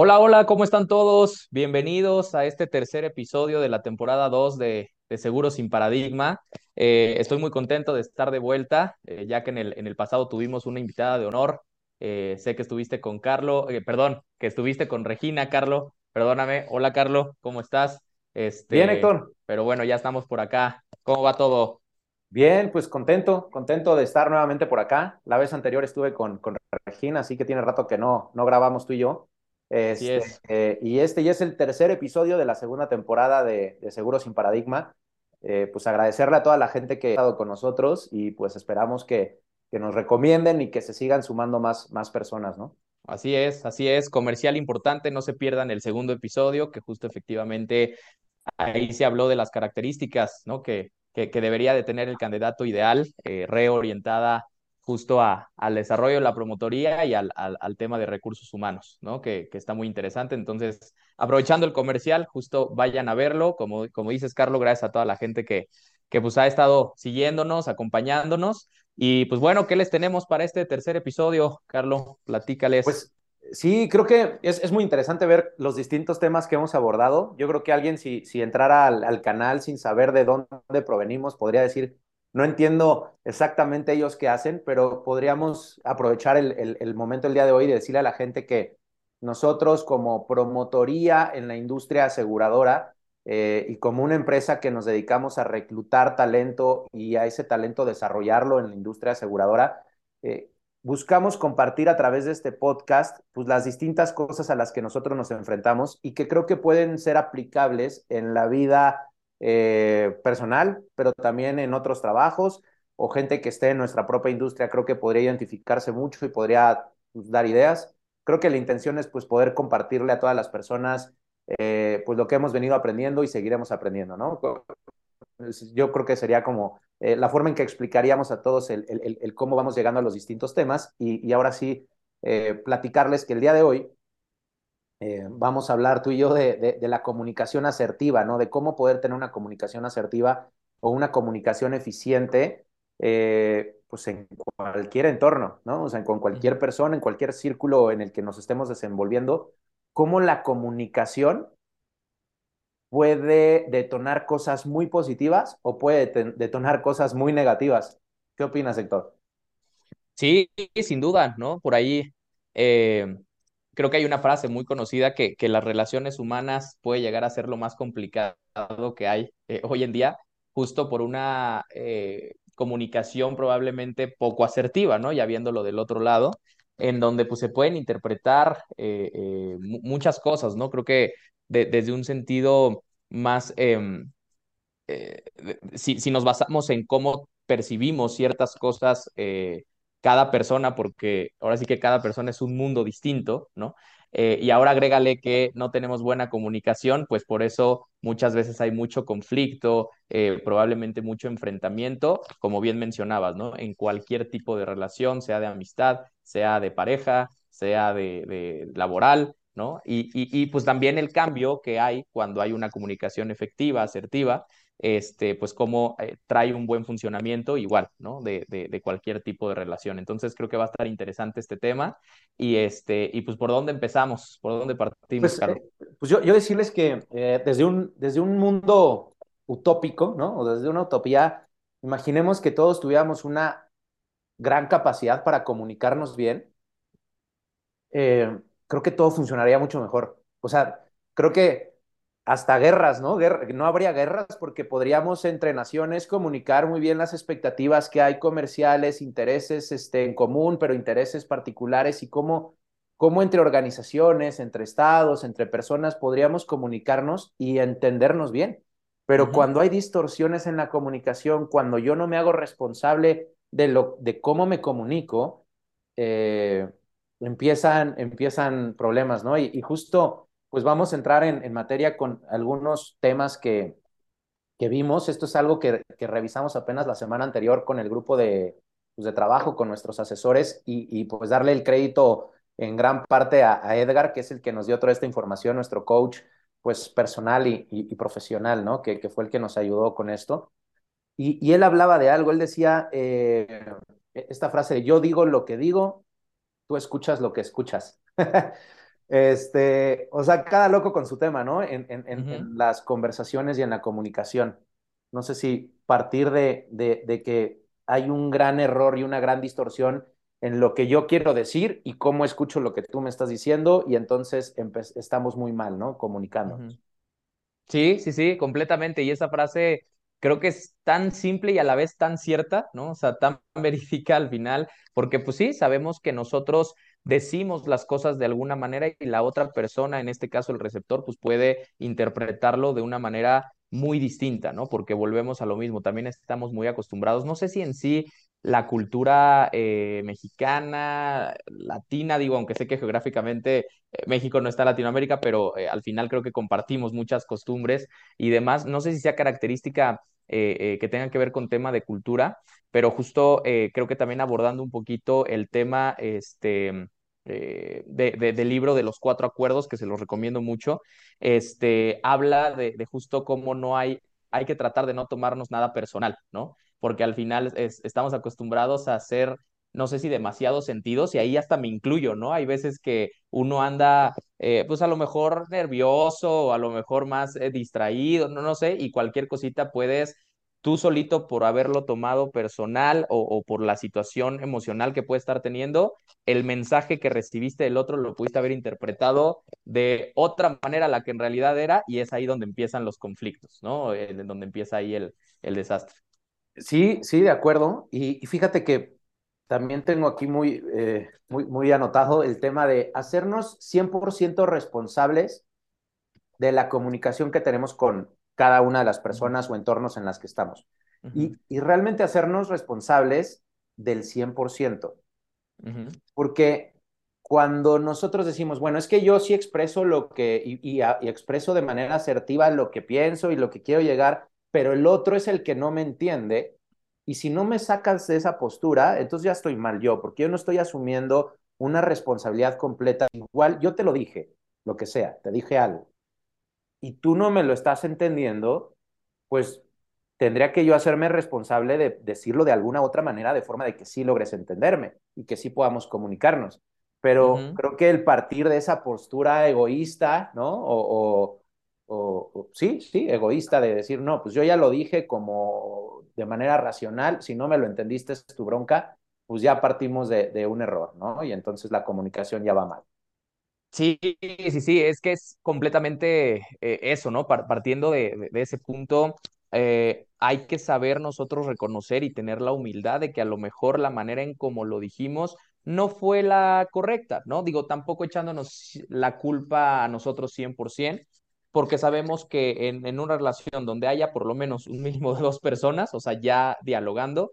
Hola, hola, ¿cómo están todos? Bienvenidos a este tercer episodio de la temporada 2 de, de Seguros sin Paradigma. Eh, estoy muy contento de estar de vuelta, eh, ya que en el, en el pasado tuvimos una invitada de honor. Eh, sé que estuviste con Carlo, perdón, que estuviste con Regina, Carlo, perdóname. Hola, Carlo, ¿cómo estás? Este, Bien, Héctor. Pero bueno, ya estamos por acá. ¿Cómo va todo? Bien, pues contento, contento de estar nuevamente por acá. La vez anterior estuve con, con Regina, así que tiene rato que no, no grabamos tú y yo. Este, eh, y este ya es el tercer episodio de la segunda temporada de, de Seguro sin Paradigma. Eh, pues agradecerle a toda la gente que ha estado con nosotros y pues esperamos que, que nos recomienden y que se sigan sumando más, más personas, ¿no? Así es, así es, comercial importante, no se pierdan el segundo episodio, que justo efectivamente ahí se habló de las características, ¿no? Que, que, que debería de tener el candidato ideal, eh, reorientada justo a, al desarrollo de la promotoría y al, al, tema de recursos humanos, ¿no? Que, que, está muy interesante. Entonces, aprovechando el comercial, justo vayan a verlo. Como, como dices, Carlos, gracias a toda la gente que, que pues ha estado siguiéndonos, acompañándonos. Y pues bueno, ¿qué les tenemos para este tercer episodio, Carlos? Platícales. Pues sí, creo que es, es, muy interesante ver los distintos temas que hemos abordado. Yo creo que alguien, si, si entrara al, al canal sin saber de dónde provenimos, podría decir, no entiendo exactamente ellos qué hacen, pero podríamos aprovechar el, el, momento el día de hoy de decirle a la gente que nosotros como promotoría en la industria aseguradora eh, y como una empresa que nos dedicamos a reclutar talento y a ese talento desarrollarlo en la industria aseguradora, eh, buscamos compartir a través de este podcast pues, las distintas cosas a las que nosotros nos enfrentamos y que creo que pueden ser aplicables en la vida eh, personal, pero también en otros trabajos o gente que esté en nuestra propia industria, creo que podría identificarse mucho y podría pues, dar ideas. Creo que la intención es pues poder compartirle a todas las personas eh, pues lo que hemos venido aprendiendo y seguiremos aprendiendo, ¿no? Yo creo que sería como eh, la forma en que explicaríamos a todos el, el, el, cómo vamos llegando a los distintos temas y, y ahora sí platicarles que el día de hoy eh, vamos a hablar tú y yo de, de, la comunicación asertiva, ¿no? De cómo poder tener una comunicación asertiva o una comunicación eficiente, eh, pues en cualquier entorno, ¿no? O sea, con cualquier persona, en cualquier círculo en el que nos estemos desenvolviendo, cómo la comunicación puede detonar cosas muy positivas o puede detonar cosas muy negativas. ¿Qué opinas, Héctor? Sí, sin duda, ¿no? Por ahí eh, creo que hay una frase muy conocida que, que las relaciones humanas puede llegar a ser lo más complicado que hay eh, hoy en día, justo por una eh, comunicación probablemente poco asertiva, ¿no? Ya viéndolo del otro lado, en donde pues se pueden interpretar eh, muchas cosas, ¿no? Creo que desde un sentido más, em, si, si, nos basamos en cómo percibimos ciertas cosas cada persona, porque ahora sí que cada persona es un mundo distinto, ¿no? Eh, y ahora agrégale que no tenemos buena comunicación, pues por eso muchas veces hay mucho conflicto, eh, probablemente mucho enfrentamiento, como bien mencionabas, ¿no? En cualquier tipo de relación, sea de amistad, sea de pareja, sea de, laboral, ¿no? Y, y, y, pues también el cambio que hay cuando hay una comunicación efectiva, asertiva, este, pues cómo eh, trae un buen funcionamiento igual, ¿no? De, de, de, cualquier tipo de relación. Entonces creo que va a estar interesante este tema y, este, y pues por dónde empezamos, por dónde partimos, pues, eh, pues yo, yo, decirles que eh, desde, un, desde un mundo utópico, ¿no? O desde una utopía, imaginemos que todos tuviéramos una gran capacidad para comunicarnos bien, creo que todo funcionaría mucho mejor. O sea, creo que hasta guerras, ¿no? no habría guerras porque podríamos entre naciones comunicar muy bien las expectativas que hay comerciales, intereses este, en común, pero intereses particulares y cómo, cómo entre organizaciones, entre estados, entre personas podríamos comunicarnos y entendernos bien. Pero uh -huh. cuando hay distorsiones en la comunicación, cuando yo no me hago responsable de, lo, de cómo me comunico, eh, empiezan, empiezan problemas, ¿no? Y, y justo pues vamos a entrar en, materia con algunos temas que, que vimos. Esto es algo que, revisamos apenas la semana anterior con el grupo de, pues, de trabajo, con nuestros asesores, y, pues darle el crédito en gran parte a, Edgar, que es el que nos dio toda esta información, nuestro coach pues personal y, profesional, ¿no? Que, fue el que nos ayudó con esto. Y, él hablaba de algo, él decía eh, esta frase yo digo lo que digo, tú escuchas lo que escuchas. Este, o sea, cada loco con su tema, ¿no? En, en, en, las conversaciones y en la comunicación. No sé si partir de, de, de que hay un gran error y una gran distorsión en lo que yo quiero decir y cómo escucho lo que tú me estás diciendo y entonces estamos muy mal, ¿no? Comunicándonos. Sí, sí, sí, completamente. Y esa frase creo que es tan simple y a la vez tan cierta, ¿no? O sea, tan verídica al final, porque pues sí, sabemos que nosotros decimos las cosas de alguna manera y la otra persona, en este caso el receptor, pues puede interpretarlo de una manera muy distinta, ¿no? Porque volvemos a lo mismo, también estamos muy acostumbrados, no sé si en sí la cultura eh, mexicana, latina, digo, aunque sé que geográficamente eh, México no está en Latinoamérica, pero eh, al final creo que compartimos muchas costumbres y demás. No sé si sea característica que tenga que ver con tema de cultura, pero justo creo que también abordando un poquito el tema este, eh, de, libro de los cuatro acuerdos, que se los recomiendo mucho, este, habla de, justo cómo no hay, hay que tratar de no tomarnos nada personal, ¿no? Porque al final es- estamos acostumbrados a hacer no sé si demasiados sentidos, y ahí hasta me incluyo, ¿no? Hay veces que uno anda, eh, pues a lo mejor nervioso, o a lo mejor más eh, distraído, no, no sé, y cualquier cosita puedes tú solito por haberlo tomado personal o, por la situación emocional que puede estar teniendo, el mensaje que recibiste del otro lo pudiste haber interpretado de otra manera a la que en realidad era, y es ahí donde empiezan los conflictos, ¿no? Eh, donde empieza ahí el, el desastre. Sí, sí, de acuerdo. Y, y fíjate que también tengo aquí muy, eh, muy, muy anotado el tema de hacernos 100% responsables de la comunicación que tenemos con cada una de las personas o entornos en las que estamos. Y, y realmente hacernos responsables del 100%. ujú, Porque cuando nosotros decimos, bueno, es que yo sí expreso lo que, y, y, a- y expreso de manera asertiva lo que pienso y lo que quiero llegar, pero el otro es el que no me entiende, y si no me sacas de esa postura, entonces ya estoy mal yo, porque yo no estoy asumiendo una responsabilidad completa. Igual, yo te lo dije, lo que sea, te dije algo y tú no me lo estás entendiendo, pues tendría que yo hacerme responsable de decirlo de alguna otra manera, de forma de que sí logres entenderme y que sí podamos comunicarnos. Pero creo que el partir de esa postura egoísta, ¿no? O, o, o, o sí, sí, egoísta de decir, no, pues yo ya lo dije como de manera racional, si no me lo entendiste es tu bronca, pues ya partimos de, de un error, ¿no? Y entonces la comunicación ya va mal. Sí, sí, sí, es que es completamente eh, eso, ¿no? Par- partiendo de ese punto, eh, hay que saber nosotros reconocer y tener la humildad de que a lo mejor la manera en como lo dijimos no fue la correcta, ¿no? Digo, tampoco echándonos la culpa a nosotros 100%, porque sabemos que en, en una relación donde haya por lo menos un mínimo de dos personas, o sea, ya dialogando,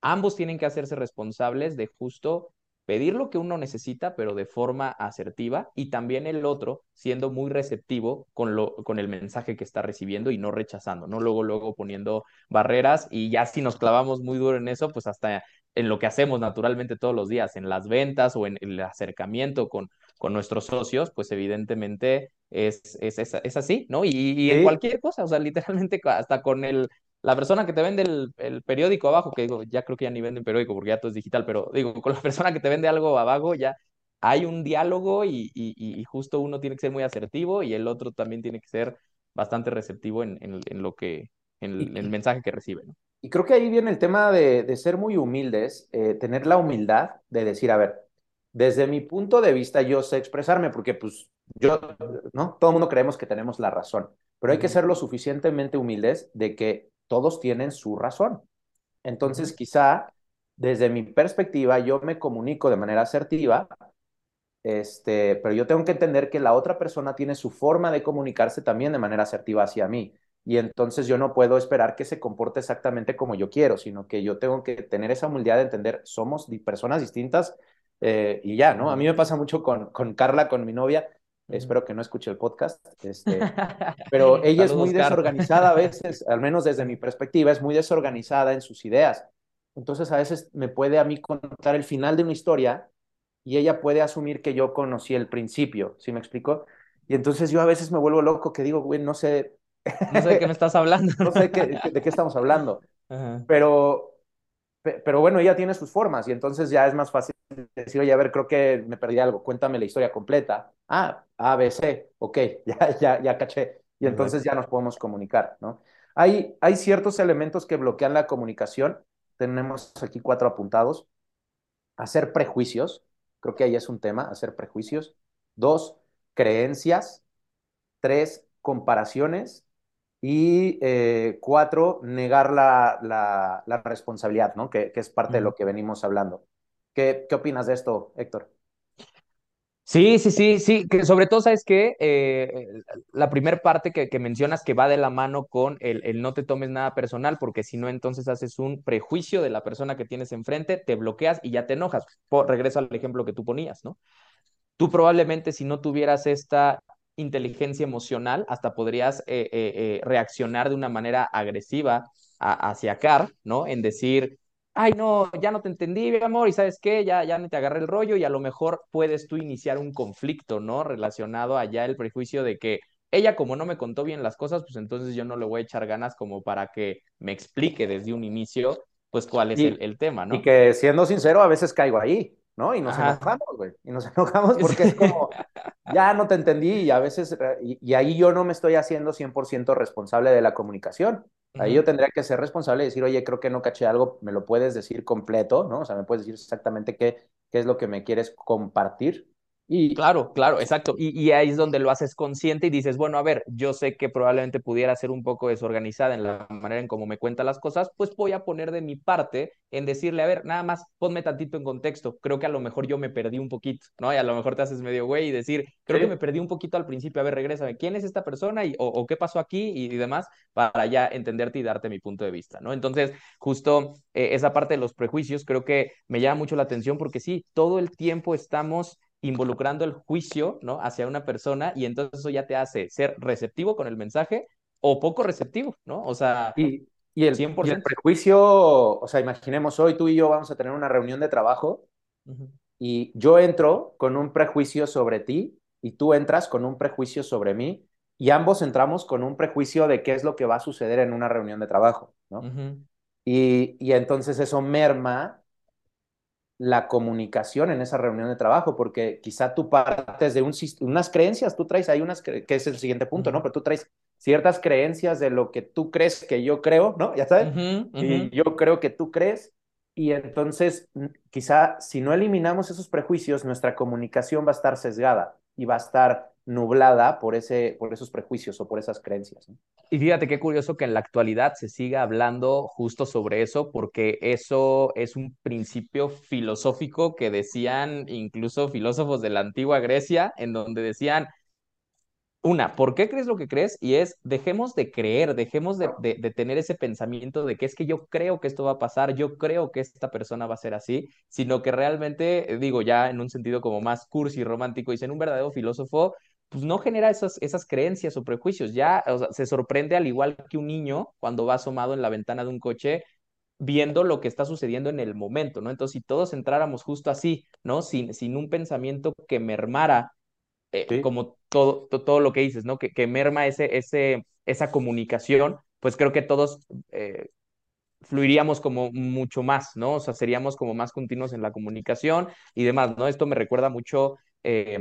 ambos tienen que hacerse responsables de justo pedir lo que uno necesita, pero de forma asertiva, y también el otro siendo muy receptivo con, lo, con el mensaje que está recibiendo y no rechazando, ¿no? Luego, luego poniendo barreras y ya si nos clavamos muy duro en eso, pues hasta en lo que hacemos naturalmente todos los días, en las ventas o en el acercamiento con, con nuestros socios, pues evidentemente es, es, es, es así, ¿no? Y, y, en Sí, cualquier cosa, o sea, literalmente hasta con el, la persona que te vende el, el, periódico abajo, que digo, ya creo que ya ni venden periódico porque ya todo es digital, pero digo, con la persona que te vende algo abajo ya hay un diálogo y, y, y justo uno tiene que ser muy asertivo y el otro también tiene que ser bastante receptivo en, en, en lo que, en el, mensaje que recibe, ¿no? Y creo que ahí viene el tema de, de ser muy humildes, eh, tener la humildad de decir, a ver, desde mi punto de vista yo sé expresarme, porque pues yo, ¿no? Todo el mundo creemos que tenemos la razón, pero hay que ser lo suficientemente humildes de que todos tienen su razón. Entonces, quizá desde mi perspectiva yo me comunico de manera asertiva, este, pero yo tengo que entender que la otra persona tiene su forma de comunicarse también de manera asertiva hacia mí. Y entonces yo no puedo esperar que se comporte exactamente como yo quiero, sino que yo tengo que tener esa humildad de entender, somos personas distintas eh, y ya, ¿no? A mí me pasa mucho con, con Carla, con mi novia. Espero que no escuche el podcast, este, pero ella es muy desorganizada a veces, al menos desde mi perspectiva, es muy desorganizada en sus ideas. Entonces a veces me puede a mí contar el final de una historia y ella puede asumir que yo conocí el principio, ¿sí me explico? Y entonces yo a veces me vuelvo loco que digo, güey, no sé, No sé de qué me estás hablando. no sé qué, de qué estamos hablando, Ajá. pero, pero bueno, ella tiene sus formas y entonces ya es más fácil decir, oye, a ver, creo que me perdí algo, cuéntame la historia completa. Ah, A, B, C, ok, ya, ya, ya caché. Y entonces ya nos podemos comunicar, ¿no? Hay, hay ciertos elementos que bloquean la comunicación. Tenemos aquí cuatro apuntados. Hacer prejuicios, creo que ahí es un tema, hacer prejuicios. Dos, creencias. Tres, comparaciones. Y eh, cuatro, negar la, la, la responsabilidad, ¿no? Que, que es parte de lo que venimos hablando. ¿Qué, ¿Qué opinas de esto, Héctor? Sí, sí, sí, sí, que sobre todo, ¿sabes qué? Eh, la primera parte que, que, mencionas que va de la mano con el, el, no te tomes nada personal, porque si no, entonces haces un prejuicio de la persona que tienes enfrente, te bloqueas y ya te enojas. Por, regreso al ejemplo que tú ponías, ¿no? Tú probablemente si no tuvieras esta inteligencia emocional, hasta podrías eh, eh, eh reaccionar de una manera agresiva a, hacia Car, ¿no? En decir, ay, no, ya no te entendí, mi amor, y sabes qué, ya, ya ni te agarré el rollo, y a lo mejor puedes tú iniciar un conflicto, ¿no? Relacionado allá el prejuicio de que ella como no me contó bien las cosas, pues entonces yo no le voy a echar ganas como para que me explique desde un inicio, pues cuál es y, el, el, tema, ¿no? Y que siendo sincero, a veces caigo ahí, ¿no? Y nos Ajá. enojamos, güey, y nos enojamos porque es como, ya no te entendí, y a veces, y, y ahí yo no me estoy haciendo 100% responsable de la comunicación. Ahí yo tendría que ser responsable y decir, oye, creo que no caché algo, me lo puedes decir completo, ¿no? O sea, me puedes decir exactamente qué, qué es lo que me quieres compartir. Y... Claro, claro, exacto. Y, y, ahí es donde lo haces consciente y dices, bueno, a ver, yo sé que probablemente pudiera ser un poco desorganizada en la manera en cómo me cuenta las cosas, pues voy a poner de mi parte en decirle, a ver, nada más ponme tantito en contexto. Creo que a lo mejor yo me perdí un poquito, ¿no? Y a lo mejor te haces medio güey y decir, creo sí. que me perdí un poquito al principio, a ver, regrésame, ¿quién es esta persona y, o, o qué pasó aquí y, y, demás para ya entenderte y darte mi punto de vista, ¿no? Entonces, justo eh, esa parte de los prejuicios creo que me llama mucho la atención porque sí, todo el tiempo estamos involucrando el juicio, ¿no? Hacia una persona y entonces eso ya te hace ser receptivo con el mensaje o poco receptivo, ¿no? O sea, y, y, el, 100%. y el prejuicio, o sea, imaginemos hoy tú y yo vamos a tener una reunión de trabajo uh -huh. y yo entro con un prejuicio sobre ti y tú entras con un prejuicio sobre mí y ambos entramos con un prejuicio de qué es lo que va a suceder en una reunión de trabajo, ¿no? Uh -huh. y, y entonces eso merma la comunicación en esa reunión de trabajo, porque quizá tú partes de un, unas creencias, tú traes ahí unas, que es el siguiente punto, ¿no? Pero tú traes ciertas creencias de lo que tú crees que yo creo, ¿no? Ya sabes, uh -huh, uh -huh. y yo creo que tú crees, y entonces quizá si no eliminamos esos prejuicios, nuestra comunicación va a estar sesgada y va a estar nublada por, ese, por esos prejuicios o por esas creencias. Y fíjate qué curioso que en la actualidad se siga hablando justo sobre eso, porque eso es un principio filosófico que decían incluso filósofos de la antigua Grecia, en donde decían, una, ¿por qué crees lo que crees? Y es, dejemos de creer, dejemos de, de, de, tener ese pensamiento de que es que yo creo que esto va a pasar, yo creo que esta persona va a ser así, sino que realmente, digo ya en un sentido como más cursi, romántico, dicen un verdadero filósofo, pues no genera esas, esas creencias o prejuicios, ya o sea, se sorprende al igual que un niño cuando va asomado en la ventana de un coche viendo lo que está sucediendo en el momento, ¿no? Entonces, si todos entráramos justo así, ¿no? Sin, sin un pensamiento que mermara eh, sí. como todo, to, todo lo que dices, ¿no? Que, que merma ese, ese, esa comunicación, pues creo que todos eh, fluiríamos como mucho más, ¿no? O sea, seríamos como más continuos en la comunicación y demás, ¿no? Esto me recuerda mucho, eh,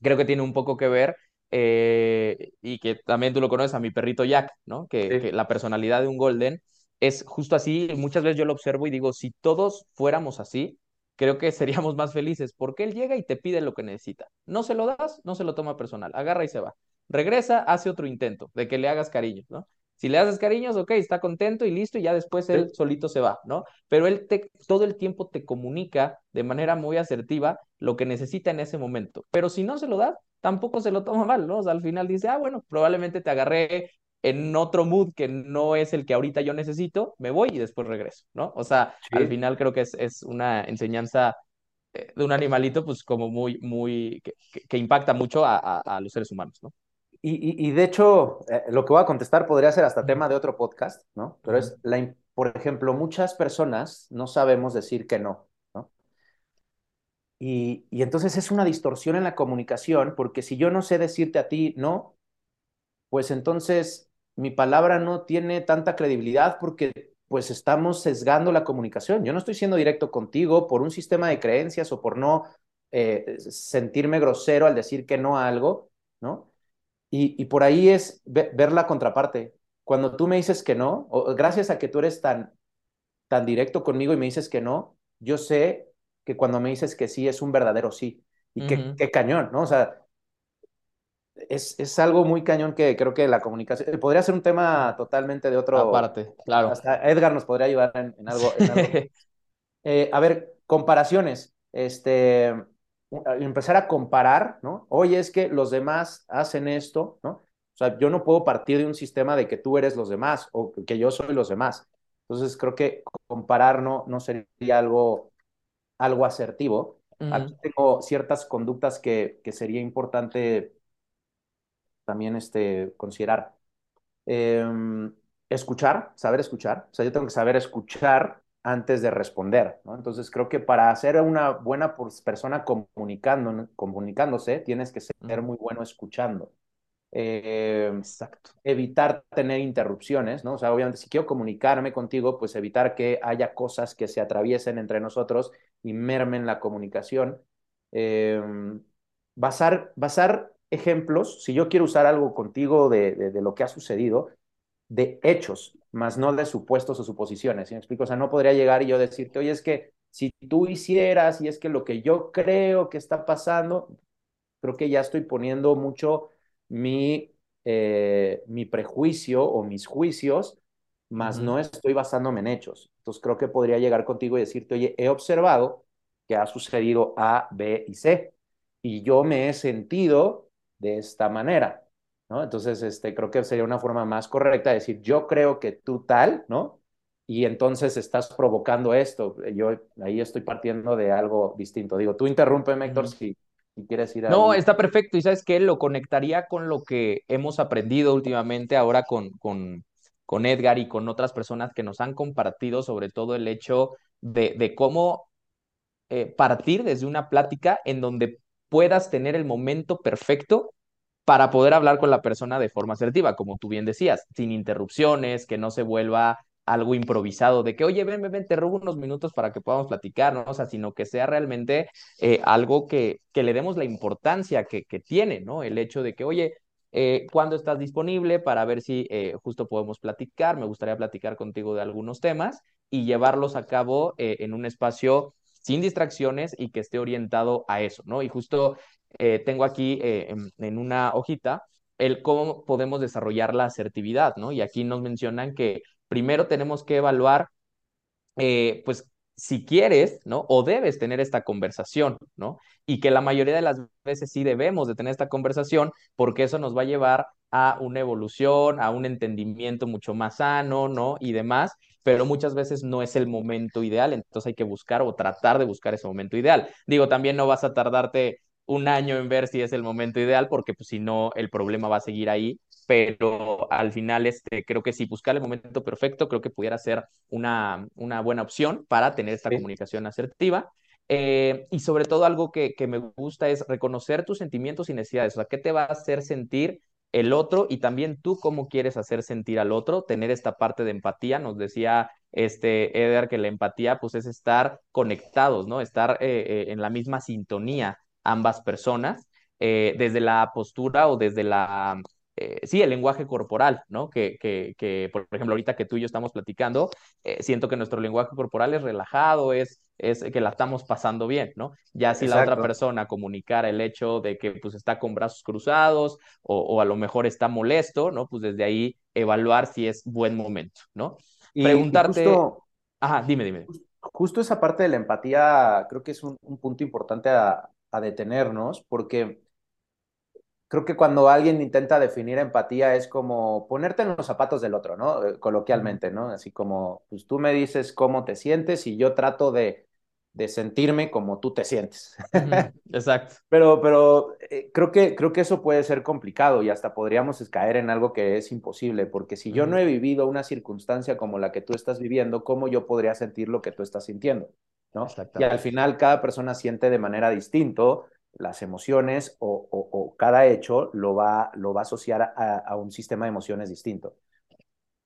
creo que tiene un poco que ver eh, y que también tú lo conoces a mi perrito Jack, ¿no? Que, sí. que, la personalidad de un golden es justo así. Muchas veces yo lo observo y digo, si todos fuéramos así, creo que seríamos más felices porque él llega y te pide lo que necesita. No se lo das, no se lo toma personal, agarra y se va. Regresa, hace otro intento de que le hagas cariño, ¿no? Si le haces cariños, ok, está contento y listo, y ya después él sí. solito se va, ¿no? Pero él te, todo el tiempo te comunica de manera muy asertiva lo que necesita en ese momento. Pero si no se lo das, tampoco se lo toma mal, ¿no? O sea, al final dice, ah, bueno, probablemente te agarré en otro mood que no es el que ahorita yo necesito, me voy y después regreso, ¿no? O sea, sí. al final creo que es, es una enseñanza eh, de un animalito, pues como muy, muy, que, que impacta mucho a, a, a, los seres humanos, ¿no? Y, de hecho, eh, lo que voy a contestar podría ser hasta tema de otro podcast, ¿no? Pero es, la, por ejemplo, muchas personas no sabemos decir que no, ¿no? Y, y entonces es una distorsión en la comunicación, porque si yo no sé decirte a ti no, pues entonces mi palabra no tiene tanta credibilidad porque pues estamos sesgando la comunicación. Yo no estoy siendo directo contigo por un sistema de creencias o por no eh, sentirme grosero al decir que no a algo, ¿no? Y, y por ahí es ver la contraparte. Cuando tú me dices que no, o gracias a que tú eres tan, tan directo conmigo y me dices que no, yo sé que cuando me dices que sí es un verdadero sí. Y qué, qué cañón, ¿no? O sea, es, es, algo muy cañón que creo que la comunicación podría ser un tema totalmente de otro. Aparte, claro. Hasta Edgar nos podría ayudar en, algo. Eh, a ver, comparaciones. Este, empezar a comparar, ¿no? Oye, es que los demás hacen esto, ¿no? O sea, yo no puedo partir de un sistema de que tú eres los demás o que yo soy los demás. Entonces, creo que comparar no, no sería algo, algo asertivo. Aquí tengo ciertas conductas que, que sería importante también este, considerar. Em, escuchar, saber escuchar. O sea, yo tengo que saber escuchar antes de responder, ¿no? Entonces creo que para ser una buena persona comunicando, comunicándose, tienes que ser muy bueno escuchando. Em, Exacto. Evitar tener interrupciones, ¿no? O sea, obviamente si quiero comunicarme contigo, pues evitar que haya cosas que se atraviesen entre nosotros y mermen la comunicación. Em, basar, basar ejemplos, si yo quiero usar algo contigo de, de, lo que ha sucedido, de hechos, más no de supuestos o suposiciones. ¿Sí me explico? O sea, no podría llegar y yo decirte, oye, es que si tú hicieras y es que lo que yo creo que está pasando, creo que ya estoy poniendo mucho mi, eh, mi prejuicio o mis juicios, más no estoy basándome en hechos. Entonces creo que podría llegar contigo y decirte, oye, he observado que ha sucedido A, B y C, y yo me he sentido de esta manera, ¿no? Entonces, este, creo que sería una forma más correcta de decir, yo creo que tú tal, ¿no? Y entonces estás provocando esto. Yo ahí estoy partiendo de algo distinto. Digo, tú interrumpe, Héctor, si, si, quieres ir a... No, está perfecto. Y sabes qué, lo conectaría con lo que hemos aprendido últimamente ahora con, con, con Edgar y con otras personas que nos han compartido sobre todo el hecho de, de cómo eh, partir desde una plática en donde puedas tener el momento perfecto para poder hablar con la persona de forma asertiva, como tú bien decías, sin interrupciones, que no se vuelva algo improvisado, de que, oye, ven, ven, te robo unos minutos para que podamos platicar, ¿no? O sea, sino que sea realmente eh, algo que, que le demos la importancia que, que tiene, ¿no? El hecho de que, oye, eh, ¿cuándo estás disponible para ver si eh, justo podemos platicar? Me gustaría platicar contigo de algunos temas y llevarlos a cabo eh, en un espacio sin distracciones y que esté orientado a eso, ¿no? Y justo eh, tengo aquí eh, en, una hojita el cómo podemos desarrollar la asertividad, ¿no? Y aquí nos mencionan que primero tenemos que evaluar, eh, pues, si quieres, ¿no? O debes tener esta conversación, ¿no? Y que la mayoría de las veces sí debemos de tener esta conversación porque eso nos va a llevar a una evolución, a un entendimiento mucho más sano, ¿no? Y demás pero muchas veces no es el momento ideal, entonces hay que buscar o tratar de buscar ese momento ideal. Digo, también no vas a tardarte un año en ver si es el momento ideal, porque pues, si no, el problema va a seguir ahí, pero al final este, creo que si buscar el momento perfecto, creo que pudiera ser una, una buena opción para tener esta comunicación asertiva. Eh, y sobre todo algo que, que, me gusta es reconocer tus sentimientos y necesidades, o sea, ¿qué te va a hacer sentir el otro y también tú cómo quieres hacer sentir al otro, tener esta parte de empatía. Nos decía este Eder que la empatía pues es estar conectados, ¿no? Estar eh, eh, en la misma sintonía ambas personas, eh, desde la postura o desde la eh, sí, el lenguaje corporal, ¿no? Que, que, que, por ejemplo, ahorita que tú y yo estamos platicando, eh, siento que nuestro lenguaje corporal es relajado, es, es que la estamos pasando bien, ¿no? Ya si la otra persona comunicara el hecho de que pues está con brazos cruzados o, o, a lo mejor está molesto, ¿no? Pues desde ahí evaluar si es buen momento, ¿no? Y, Preguntarte... justo, Ajá, dime, dime. Justo esa parte de la empatía creo que es un, un punto importante a, a detenernos porque creo que cuando alguien intenta definir empatía es como ponerte en los zapatos del otro, ¿no? Eh, coloquialmente, ¿no? Así como, pues tú me dices cómo te sientes y yo trato de, de sentirme como tú te sientes. Exacto. pero pero eh, creo, que, creo que eso puede ser complicado y hasta podríamos caer en algo que es imposible, porque si yo no he vivido una circunstancia como la que tú estás viviendo, ¿cómo yo podría sentir lo que tú estás sintiendo? ¿No? Y al final cada persona siente de manera distinto las emociones o, cada hecho lo va, lo va a asociar a, un sistema de emociones distinto.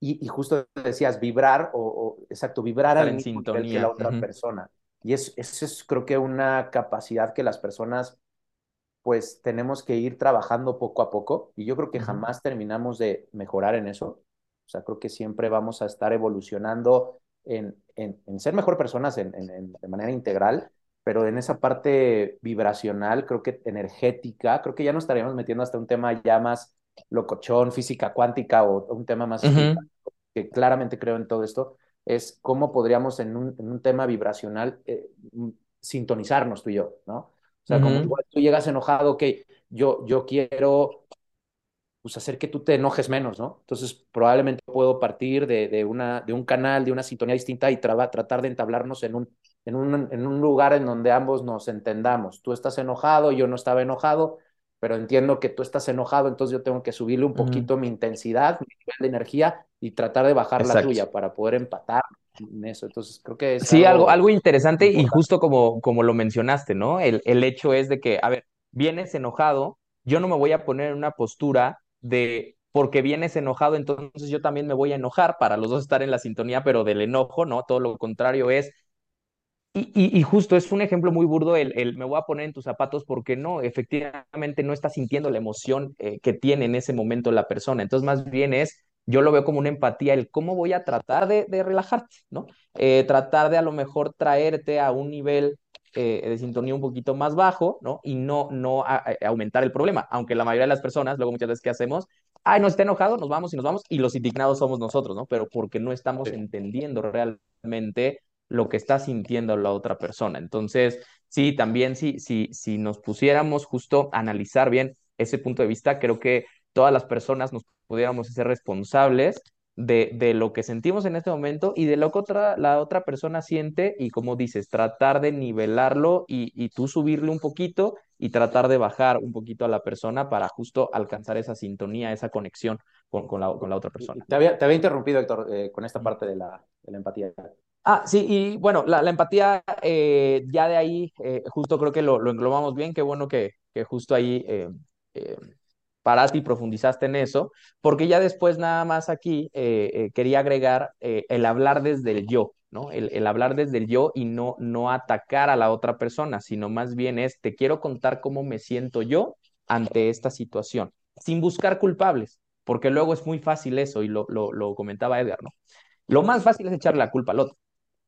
y, justo decías, vibrar o, exacto, vibrar al en mismo sintonía. nivel que la otra persona. Y es, eso es creo que una capacidad que las personas pues tenemos que ir trabajando poco a poco y yo creo que jamás terminamos de mejorar en eso. O sea, creo que siempre vamos a estar evolucionando en, en, en ser mejor personas en, de manera integral, pero en esa parte vibracional, creo que energética, creo que ya nos estaríamos metiendo hasta un tema ya más locochón, física cuántica o, un tema más que claramente creo en todo esto, es cómo podríamos en un, en un tema vibracional eh, sintonizarnos tú y yo, ¿no? O sea, como igual tú llegas enojado, ok, yo, yo quiero pues, hacer que tú te enojes menos, ¿no? Entonces, probablemente puedo partir de, de, una, de un canal, de una sintonía distinta y tratar de entablarnos en un, en, un, en un lugar en donde ambos nos entendamos. Tú estás enojado, yo no estaba enojado, pero entiendo que tú estás enojado, entonces yo tengo que subirle un poquito mi intensidad, mi nivel de energía y tratar de bajar la tuya para poder empatar en eso. Entonces, creo que es Sí, algo, algo, interesante y justo como, como lo mencionaste, ¿no? El, el hecho es de que, a ver, vienes enojado, yo no me voy a poner en una postura de porque vienes enojado, entonces yo también me voy a enojar para los dos estar en la sintonía, pero del enojo, ¿no? Todo lo contrario es, y, y, justo es un ejemplo muy burdo el, el, me voy a poner en tus zapatos porque no, efectivamente no está sintiendo la emoción eh, que tiene en ese momento la persona. Entonces más bien es, yo lo veo como una empatía, el cómo voy a tratar de, relajarte, ¿no? Eh, tratar de a lo mejor traerte a un nivel eh, de sintonía un poquito más bajo, ¿no? Y no, no a, a aumentar el problema, aunque la mayoría de las personas, luego muchas veces, ¿qué hacemos? Ay, no está enojado, nos vamos y nos vamos, y los indignados somos nosotros, ¿no? Pero porque no estamos entendiendo realmente lo que está sintiendo la otra persona. Entonces, sí, también si, sí, si nos pusiéramos justo a analizar bien ese punto de vista, creo que todas las personas nos pudiéramos ser responsables de, de, lo que sentimos en este momento y de lo que otra, la otra persona siente y como dices, tratar de nivelarlo y, y, tú subirle un poquito y tratar de bajar un poquito a la persona para justo alcanzar esa sintonía, esa conexión con, con, la, con la, otra persona. Te había, te había interrumpido, Héctor, eh, con esta parte de la, de la empatía. Ah, sí, y bueno, la, la empatía, eh, ya de ahí, eh, justo creo que lo, lo, englobamos bien, qué bueno que, que justo ahí eh, eh paraste y profundizaste en eso, porque ya después nada más aquí quería agregar el hablar desde el yo, ¿no? El, el, hablar desde el yo y no, no atacar a la otra persona, sino más bien es, te quiero contar cómo me siento yo ante esta situación, sin buscar culpables, porque luego es muy fácil eso, y lo, lo, lo comentaba Edgar, ¿no? Lo más fácil es echarle la culpa al otro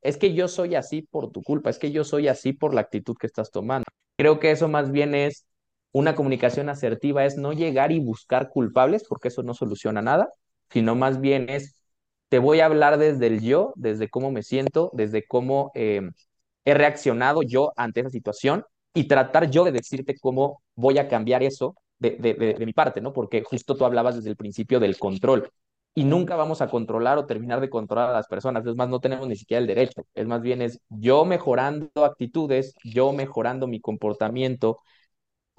es que yo soy así por tu culpa, es que yo soy así por la actitud que estás tomando. Creo que eso más bien es una comunicación asertiva, es no llegar y buscar culpables, porque eso no soluciona nada, sino más bien es, te voy a hablar desde el yo, desde cómo me siento, desde cómo eh, he reaccionado yo ante esa situación y tratar yo de decirte cómo voy a cambiar eso de, de, de, de mi parte, ¿no? Porque justo tú hablabas desde el principio del control y nunca vamos a controlar o terminar de controlar a las personas. Es más, no tenemos ni siquiera el derecho. Es más bien es yo mejorando actitudes, yo mejorando mi comportamiento,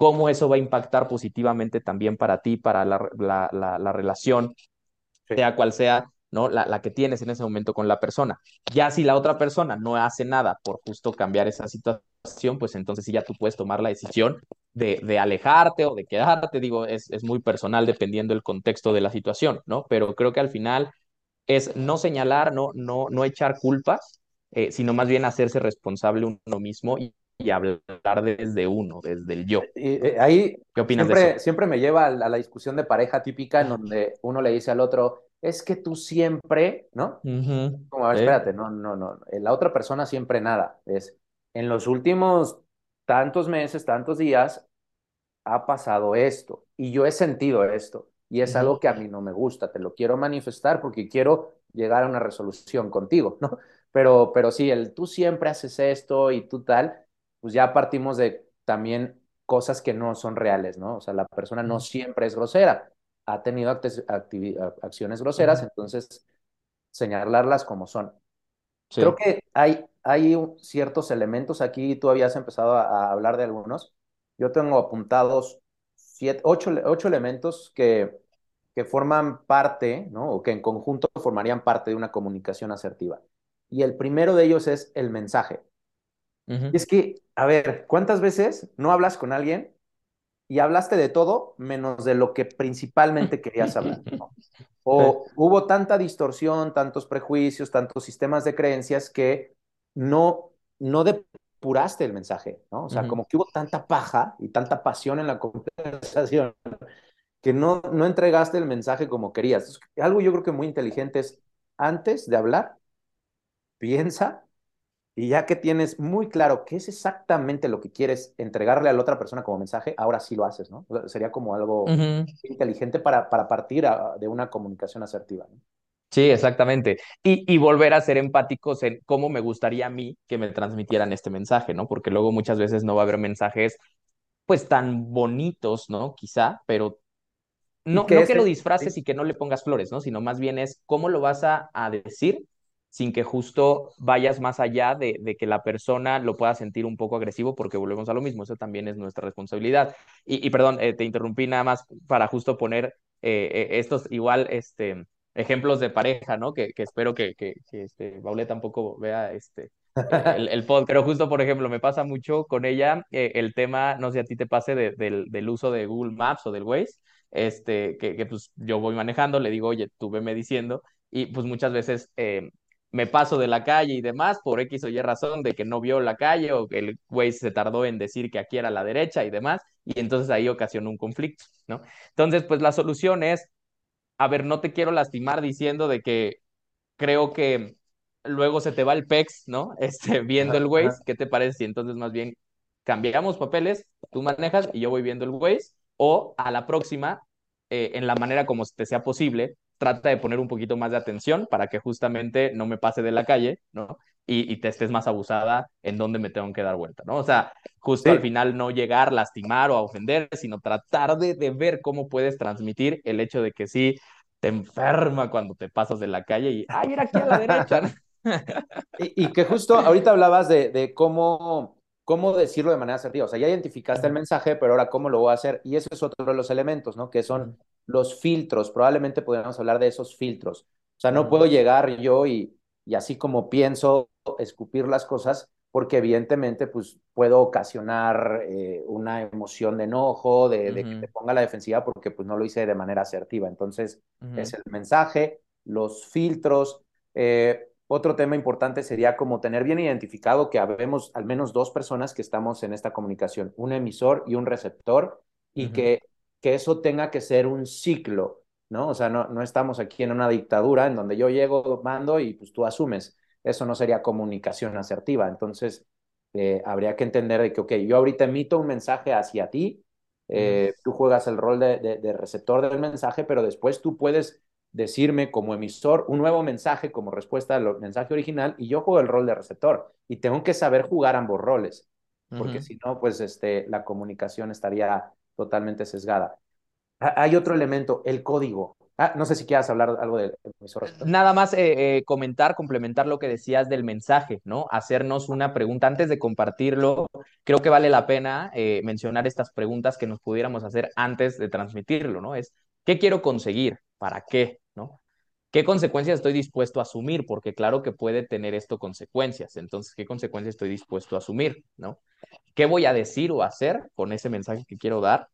cómo eso va a impactar positivamente también para ti, para la, la, la, la relación, sí. sea cual sea, ¿no? La, que tienes en ese momento con la persona. Ya si la otra persona no hace nada por justo cambiar esa situación, pues entonces sí ya tú puedes tomar la decisión de, de alejarte o de quedarte, digo, es, es, muy personal dependiendo del contexto de la situación, ¿no? Pero creo que al final es no señalar, no, no, no echar culpas, eh, sino más bien hacerse responsable uno mismo y, y hablar desde uno, desde el yo. Y, eh, ahí ¿Qué opinas siempre, de eso? Siempre me lleva a la discusión de pareja típica en donde uno le dice al otro, es que tú siempre, ¿no? Uh -huh. Como, a ver, espérate, no, no, no, la otra persona siempre nada, es en los últimos tantos meses, tantos días, ha pasado esto y yo he sentido esto y es uh -huh. algo que a mí no me gusta, te lo quiero manifestar porque quiero llegar a una resolución contigo, ¿no? Pero, pero sí, el tú siempre haces esto y tú tal, pues ya partimos de también cosas que no son reales, ¿no? O sea, la persona no siempre es grosera, ha tenido acciones groseras, entonces señalarlas como son. Sí. Creo que hay, hay ciertos elementos, aquí tú habías empezado a, a hablar de algunos, yo tengo apuntados siete, ocho, ocho elementos que, que, forman parte, ¿no? o que en conjunto formarían parte de una comunicación asertiva. Y el primero de ellos es el mensaje. Uh -huh. Y es que, a ver, ¿cuántas veces no hablas con alguien y hablaste de todo menos de lo que principalmente querías hablar? ¿no? o hubo tanta distorsión, tantos prejuicios, tantos sistemas de creencias que no, no depuraste el mensaje, ¿no? O sea, como que hubo tanta paja y tanta pasión en la conversación que no, no entregaste el mensaje como querías. algo yo creo que muy inteligente es, antes de hablar, piensa y ya que tienes muy claro qué es exactamente lo que quieres entregarle a la otra persona como mensaje, ahora sí lo haces, ¿no? sería como algo inteligente para, para partir de una comunicación asertiva. ¿no? Sí, exactamente. Y, y, volver a ser empáticos en cómo me gustaría a mí que me transmitieran este mensaje, ¿no? Porque luego muchas veces no va a haber mensajes pues tan bonitos, ¿no? Quizá, pero no, que, no que lo disfraces y que no le pongas flores, ¿no? Sino más bien es cómo lo vas a, a decir sin que justo vayas más allá de, de, que la persona lo pueda sentir un poco agresivo, porque volvemos a lo mismo, eso también es nuestra responsabilidad. Y, perdón, eh, te interrumpí nada más para justo poner eh, eh, estos igual este, ejemplos de pareja, ¿no? Que, que espero que, que, que este, Baule tampoco vea este, el, el pod, pero justo, por ejemplo, me pasa mucho con ella el tema, no sé a ti te pase, de, del, del uso de Google Maps o del Waze, este, que, que, pues yo voy manejando, le digo, oye, tú veme diciendo, y pues muchas veces me paso de la calle y demás por X o Y razón de que no vio la calle o que el güey se tardó en decir que aquí era la derecha y demás, y entonces ahí ocasiona un conflicto, ¿no? Entonces, pues la solución es, a ver, no te quiero lastimar diciendo de que creo que luego se te va el pex, ¿no? Este, viendo el Waze, ¿qué te parece si entonces más bien cambiamos papeles, tú manejas y yo voy viendo el Waze, o a la próxima, eh, en la manera como te sea posible, trata de poner un poquito más de atención para que justamente no me pase de la calle, ¿no? Y, y te estés más abusada en dónde me tengo que dar vuelta, ¿no? O sea, justo sí. al final no llegar, lastimar o a ofender, sino tratar de, de ver cómo puedes transmitir el hecho de que sí, te enferma cuando te pasas de la calle y, ay, era aquí a la derecha. y, y, que justo ahorita hablabas de, de cómo cómo decirlo de manera asertiva. O sea, ya identificaste el mensaje, pero ahora cómo lo voy a hacer. Y ese es otro de los elementos, ¿no? Que son los filtros. Probablemente podríamos hablar de esos filtros. O sea, no puedo llegar yo y, y así como pienso, escupir las cosas, porque evidentemente pues puedo ocasionar eh, una emoción de enojo, de, uh -huh. que te ponga la defensiva porque pues no lo hice de manera asertiva. Entonces, uh -huh. es el mensaje, los filtros. Eh, otro tema importante sería como tener bien identificado que habemos al menos dos personas que estamos en esta comunicación, un emisor y un receptor, y uh -huh. que, que eso tenga que ser un ciclo, ¿no? O sea, no, no estamos aquí en una dictadura en donde yo llego, mando y pues tú asumes. Eso no sería comunicación asertiva. Entonces, eh, habría que entender de que, ok, yo ahorita emito un mensaje hacia ti, eh, tú juegas el rol de, de, de receptor del mensaje, pero después tú puedes decirme como emisor un nuevo mensaje como respuesta al mensaje original y yo juego el rol de receptor y tengo que saber jugar ambos roles, porque uh -huh. si no, pues este, la comunicación estaría totalmente sesgada. Hay otro elemento, el código. Ah, no sé si quieras hablar algo emisor. Nada más eh, eh, comentar, complementar lo que decías del mensaje, ¿no? Hacernos una pregunta antes de compartirlo. Creo que vale la pena eh, mencionar estas preguntas que nos pudiéramos hacer antes de transmitirlo, ¿no? Es, ¿qué quiero conseguir? ¿Para qué? ¿No? ¿Qué consecuencias estoy dispuesto a asumir? Porque claro que puede tener esto consecuencias. Entonces, ¿qué consecuencias estoy dispuesto a asumir? ¿No? ¿Qué voy a decir o hacer con ese mensaje que quiero dar?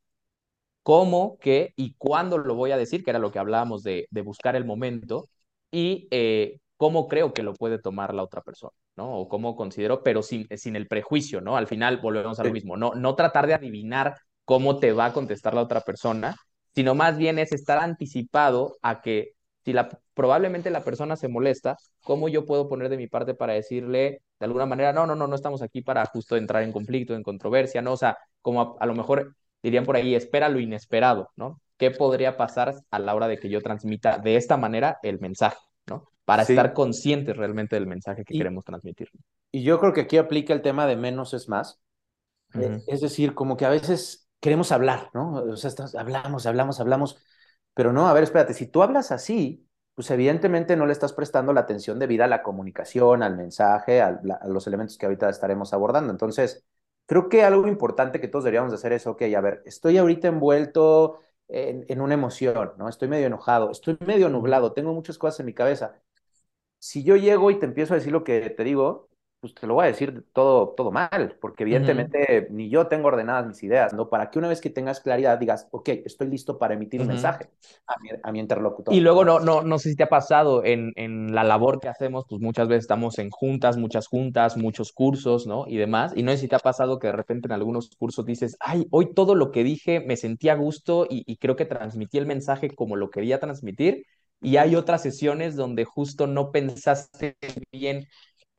¿Cómo, qué y cuándo lo voy a decir? Que era lo que hablábamos de, de buscar el momento. Y eh, cómo creo que lo puede tomar la otra persona, ¿no? O cómo considero, pero sin, sin el prejuicio, ¿no? Al final volvemos a lo mismo. No, no tratar de adivinar cómo te va a contestar la otra persona, sino más bien es estar anticipado a que si la, probablemente la persona se molesta, ¿cómo yo puedo poner de mi parte para decirle de alguna manera, no, no, no, no estamos aquí para justo entrar en conflicto, en controversia, ¿no? O sea, como a, a lo mejor dirían por ahí, espera lo inesperado, ¿no? ¿Qué podría pasar a la hora de que yo transmita de esta manera el mensaje, ¿no? Para sí. estar conscientes realmente del mensaje que y, queremos transmitir. Y yo creo que aquí aplica el tema de menos es más. Uh -huh. Es decir, como que a veces queremos hablar, ¿no? O sea, estás, hablamos, hablamos, hablamos, pero no, a ver, espérate, si tú hablas así, pues evidentemente no le estás prestando la atención debida a la comunicación, al mensaje, a, los elementos que ahorita estaremos abordando. Entonces, creo que algo importante que todos deberíamos hacer es, ok, a ver, estoy ahorita envuelto en, en una emoción, ¿no? Estoy medio enojado, estoy medio nublado, tengo muchas cosas en mi cabeza. Si yo llego y te empiezo a decir lo que te digo, pues te lo voy a decir todo, todo mal, porque evidentemente ni yo tengo ordenadas mis ideas, ¿no? Para que una vez que tengas claridad digas, ok, estoy listo para emitir un mensaje a mi, a mi, interlocutor. Y luego no, no, no sé si te ha pasado en, en la labor que hacemos, pues muchas veces estamos en juntas, muchas juntas, muchos cursos, ¿no? Y demás. Y no sé si te ha pasado que de repente en algunos cursos dices, ay, hoy todo lo que dije me sentí a gusto y, y creo que transmití el mensaje como lo quería transmitir. Y hay otras sesiones donde justo no pensaste bien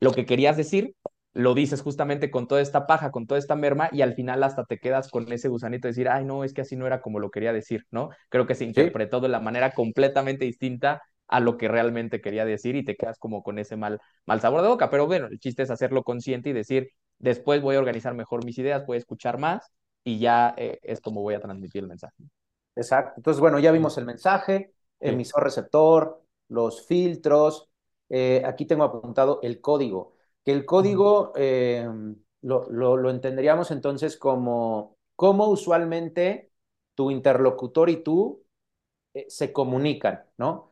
lo que querías decir, lo dices justamente con toda esta paja, con toda esta merma, y al final hasta te quedas con ese gusanito de decir, ay, no, es que así no era como lo quería decir, ¿no? Creo que se interpretó de la manera completamente distinta a lo que realmente quería decir y te quedas como con ese mal, mal sabor de boca. Pero bueno, el chiste es hacerlo consciente y decir, después voy a organizar mejor mis ideas, voy a escuchar más y ya eh, es como voy a transmitir el mensaje. Exacto. Entonces, bueno, ya vimos el mensaje, emisor receptor, los filtros. Eh, aquí tengo apuntado el código, que el código eh, lo, lo, lo, entenderíamos entonces como cómo usualmente tu interlocutor y tú eh, se comunican, ¿no?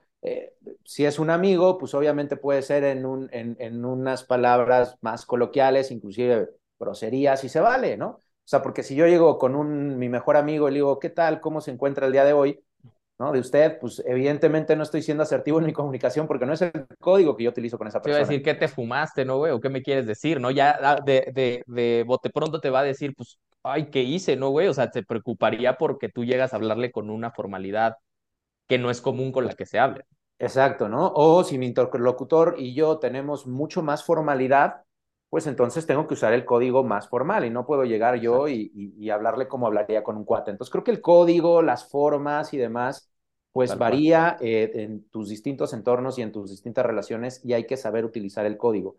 Si es un amigo, pues obviamente puede ser en, un, en, en unas palabras más coloquiales, inclusive groserías, y se vale, ¿no? O sea, porque si yo llego con un, mi mejor amigo y le digo, ¿qué tal? ¿Cómo se encuentra el día de hoy? ¿No? De usted, pues evidentemente no estoy siendo asertivo en mi comunicación porque no es el código que yo utilizo con esa persona. Te iba a decir, ¿qué te fumaste, no, güey? ¿O qué me quieres decir, no? Ya ah, de, de, de bote pronto te va a decir, pues, ay, ¿qué hice, no, güey? O sea, te preocuparía porque tú llegas a hablarle con una formalidad que no es común con la que se hable. Exacto, ¿no? O si mi interlocutor y yo tenemos mucho más formalidad, pues entonces tengo que usar el código más formal y no puedo llegar yo y, y, y, hablarle como hablaría con un cuate. Entonces creo que el código, las formas y demás, pues Tal varía eh, en tus distintos entornos y en tus distintas relaciones y hay que saber utilizar el código.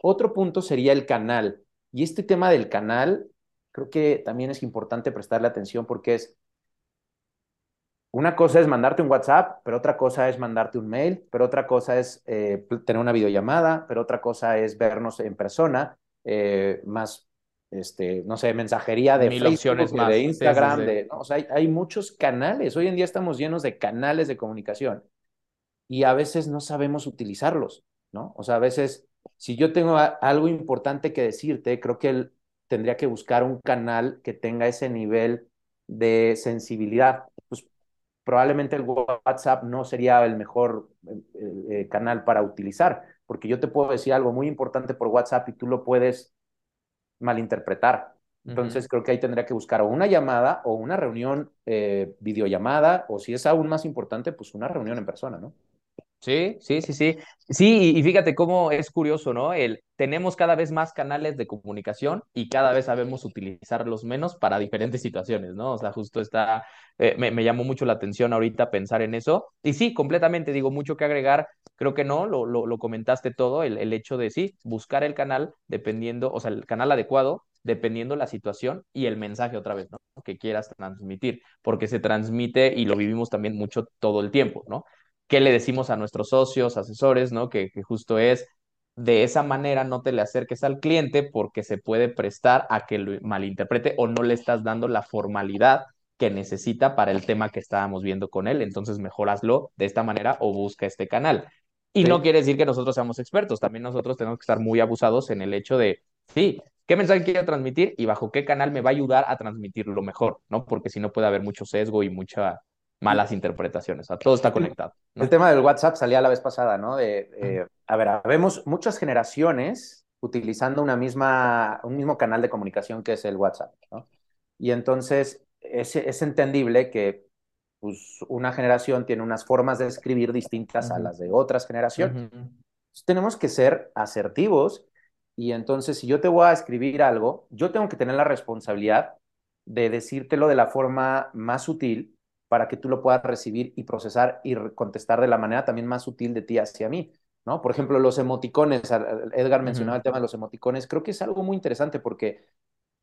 Otro punto sería el canal. Y este tema del canal, creo que también es importante prestarle atención porque es, una cosa es mandarte un WhatsApp, pero otra cosa es mandarte un mail, pero otra cosa es eh, tener una videollamada, pero otra cosa es vernos en persona, eh, más, este, no sé, mensajería de Mil Facebook, opciones más. de Instagram, Sí, sí, sí. de, ¿no? o sea, hay, hay muchos canales. Hoy en día estamos llenos de canales de comunicación y a veces no sabemos utilizarlos, ¿no? O sea, a veces, si yo tengo a- algo importante que decirte, creo que él tendría que buscar un canal que tenga ese nivel de sensibilidad. Pues probablemente el WhatsApp no sería el mejor eh, eh, canal para utilizar, porque yo te puedo decir algo muy importante por WhatsApp y tú lo puedes malinterpretar. Entonces creo que ahí tendría que buscar o una llamada o una reunión eh, videollamada, o si es aún más importante, pues una reunión en persona, ¿no? Sí, sí, sí, sí. Sí, y, fíjate cómo es curioso, ¿no? El, tenemos cada vez más canales de comunicación y cada vez sabemos utilizarlos menos para diferentes situaciones, ¿no? O sea, justo está, eh, me, me llamó mucho la atención ahorita pensar en eso. Y sí, completamente, digo, mucho que agregar, creo que no, lo, lo, lo comentaste todo, el, el hecho de sí, buscar el canal dependiendo, o sea, el canal adecuado dependiendo la situación y el mensaje otra vez, ¿no? Que quieras transmitir, porque se transmite y lo vivimos también mucho todo el tiempo, ¿no? Qué le decimos a nuestros socios, asesores, ¿no? Que, que justo es de esa manera no te le acerques al cliente porque se puede prestar a que lo malinterprete o no le estás dando la formalidad que necesita para el tema que estábamos viendo con él. Entonces, mejoraslo de esta manera o busca este canal. Y no quiere decir que nosotros seamos expertos, también nosotros tenemos que estar muy abusados en el hecho de, sí, ¿qué mensaje quiero transmitir y bajo qué canal me va a ayudar a transmitirlo mejor? ¿no? Porque si no puede haber mucho sesgo y mucha malas interpretaciones. O sea, todo está conectado, el tema del WhatsApp salía la vez pasada, ¿no? De, eh, a ver, vemos muchas generaciones utilizando una misma, un mismo canal de comunicación que es el WhatsApp, ¿no? Y entonces es, es entendible que pues, una generación tiene unas formas de escribir distintas a las de otras generaciones. Entonces, tenemos que ser asertivos y entonces si yo te voy a escribir algo, yo tengo que tener la responsabilidad de decírtelo de la forma más sutil para que tú lo puedas recibir y procesar y contestar de la manera también más sutil de ti hacia mí, ¿no? Por ejemplo, los emoticones, Edgar mencionaba Ujú. el tema de los emoticones, creo que es algo muy interesante porque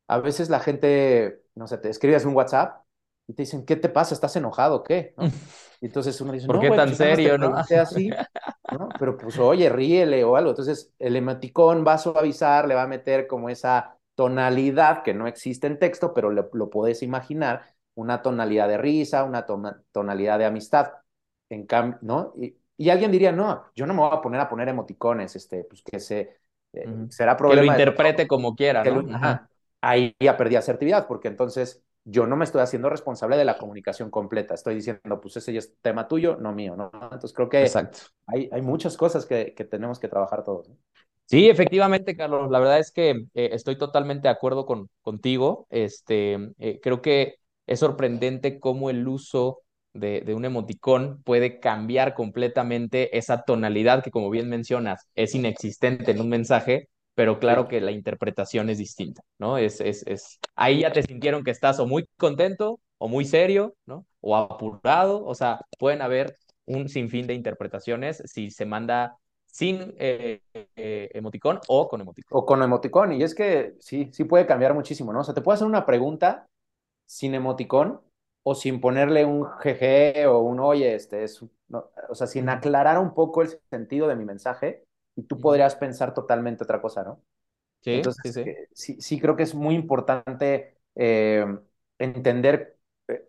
a veces la gente, no sé, te escribes un WhatsApp y te dicen, ¿qué te pasa? ¿Estás enojado qué? ¿No? Y entonces uno dice, ¿Por no, qué güey, tan pues serio, no? así, ¿no? Pero pues oye, ríele o algo. Entonces el emoticón va a suavizar, le va a meter como esa tonalidad que no existe en texto, pero lo, lo puedes imaginar, una tonalidad de risa, una tona, tonalidad de amistad. En cambio, ¿no? Y, y, alguien diría, no, yo no me voy a poner a poner emoticones, este, pues que se, será problema. Que lo interprete como quiera, ¿no? ahí ya perdí asertividad, porque entonces yo no me estoy haciendo responsable de la comunicación completa. Estoy diciendo, pues ese ya es tema tuyo, no mío, ¿no? Entonces creo que Hay, hay muchas cosas que, que tenemos que trabajar todos. Sí, efectivamente, Carlos. La verdad es que eh, estoy totalmente de acuerdo con, contigo. Este, eh, creo que es sorprendente cómo el uso de, de, un emoticón puede cambiar completamente esa tonalidad que, como bien mencionas, es inexistente en un mensaje, pero claro que la interpretación es distinta, ¿no? Es, es, es, ahí ya te sintieron que estás o muy contento o muy serio, ¿no? O apurado, o sea, pueden haber un sinfín de interpretaciones si se manda sin eh, eh, emoticón o con emoticón. O con emoticón, y es que sí, sí puede cambiar muchísimo, ¿no? O sea, te puedo hacer una pregunta sin emoticón o sin ponerle un jeje o un oye, este es, o sea, sin aclarar un poco el sentido de mi mensaje y tú podrías pensar totalmente otra cosa, ¿no? Sí, Entonces, sí, sí. sí, creo que es muy importante eh, entender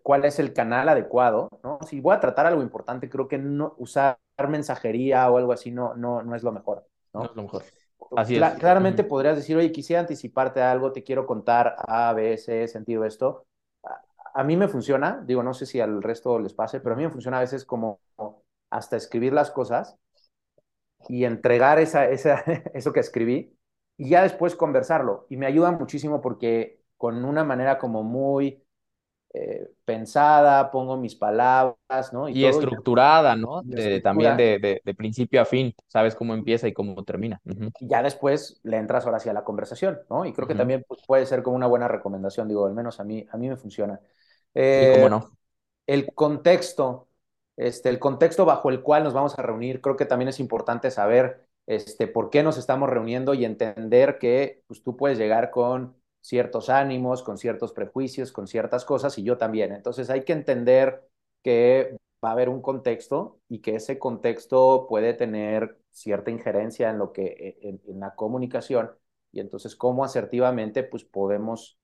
cuál es el canal adecuado, ¿no? Si voy a tratar algo importante, creo que no usar mensajería o algo así no, no, no es lo mejor, ¿no? es lo mejor. Así es. Claramente podrías decir, oye, quisiera anticiparte algo, te quiero contar A, B, C, sentido esto. A, mí me funciona, digo, no sé si al resto les pase, pero a mí me funciona a veces como hasta escribir las cosas y entregar esa, esa, eso que escribí y ya después conversarlo. Y me ayuda muchísimo porque con una manera como muy eh, pensada, pongo mis palabras, ¿no? Y, estructurada, ¿no? también de, de, principio a fin, sabes cómo empieza y cómo termina. Y ya después le entras ahora hacia la conversación, ¿no? Y creo que también pues, puede ser como una buena recomendación, digo, al menos a mí, a mí me funciona. Eh, cómo no. El contexto, este, el contexto bajo el cual nos vamos a reunir, creo que también es importante saber este, por qué nos estamos reuniendo y entender que pues, tú puedes llegar con ciertos ánimos, con ciertos prejuicios, con ciertas cosas, y yo también. Entonces hay que entender que va a haber un contexto y que ese contexto puede tener cierta injerencia en lo que en, la comunicación y entonces cómo asertivamente pues podemos